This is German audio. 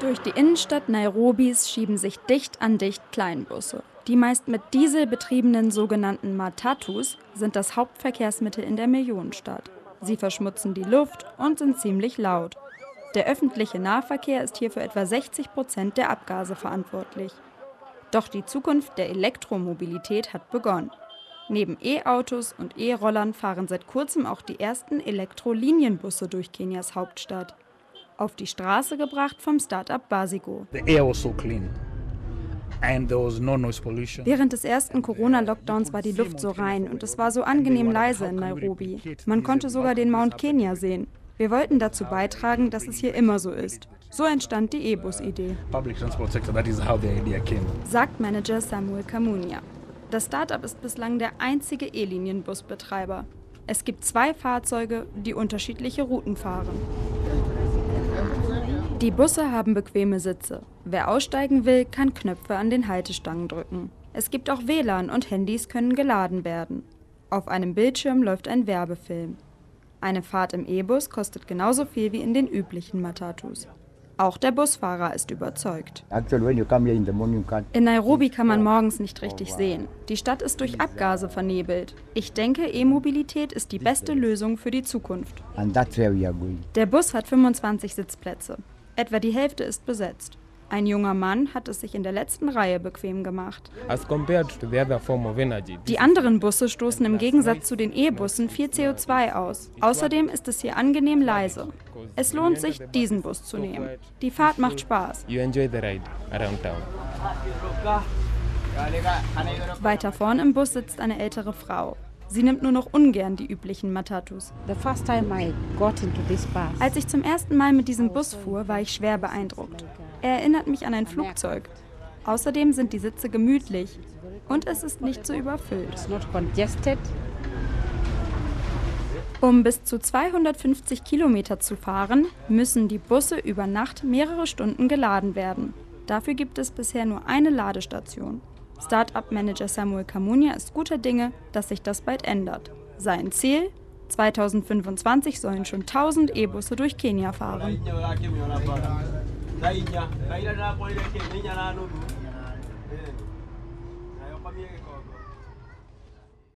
Durch die Innenstadt Nairobis schieben sich dicht an dicht Kleinbusse. Die meist mit Diesel betriebenen sogenannten Matatus sind das Hauptverkehrsmittel in der Millionenstadt. Sie verschmutzen die Luft und sind ziemlich laut. Der öffentliche Nahverkehr ist hier für etwa 60 Prozent der Abgase verantwortlich. Doch die Zukunft der Elektromobilität hat begonnen. Neben E-Autos und E-Rollern fahren seit kurzem auch die ersten Elektrolinienbusse durch Kenias Hauptstadt auf die Straße gebracht vom Start-up Basigo. Während des ersten Corona-Lockdowns war die Luft so rein und es war so angenehm leise in Nairobi. Man konnte sogar den Mount Kenya sehen. Wir wollten dazu beitragen, dass es hier immer so ist. So entstand die E-Bus-Idee. Sagt Manager Samuel Kamunia. Das Startup ist bislang der einzige E-Linienbusbetreiber. Es gibt zwei Fahrzeuge, die unterschiedliche Routen fahren. Die Busse haben bequeme Sitze. Wer aussteigen will, kann Knöpfe an den Haltestangen drücken. Es gibt auch WLAN und Handys können geladen werden. Auf einem Bildschirm läuft ein Werbefilm. Eine Fahrt im E-Bus kostet genauso viel wie in den üblichen Matatus. Auch der Busfahrer ist überzeugt. In Nairobi kann man morgens nicht richtig sehen. Die Stadt ist durch Abgase vernebelt. Ich denke, E-Mobilität ist die beste Lösung für die Zukunft. Der Bus hat 25 Sitzplätze. Etwa die Hälfte ist besetzt. Ein junger Mann hat es sich in der letzten Reihe bequem gemacht. Die anderen Busse stoßen im Gegensatz zu den E-Bussen viel CO2 aus. Außerdem ist es hier angenehm leise. Es lohnt sich, diesen Bus zu nehmen. Die Fahrt macht Spaß. Weiter vorn im Bus sitzt eine ältere Frau. Sie nimmt nur noch ungern die üblichen Matatus. Als ich zum ersten Mal mit diesem Bus fuhr, war ich schwer beeindruckt. Er erinnert mich an ein Flugzeug. Außerdem sind die Sitze gemütlich und es ist nicht so überfüllt. Um bis zu 250 Kilometer zu fahren, müssen die Busse über Nacht mehrere Stunden geladen werden. Dafür gibt es bisher nur eine Ladestation. Startup-Manager Samuel Kamunia ist guter Dinge, dass sich das bald ändert. Sein Ziel? 2025 sollen schon 1000 E-Busse durch Kenia fahren.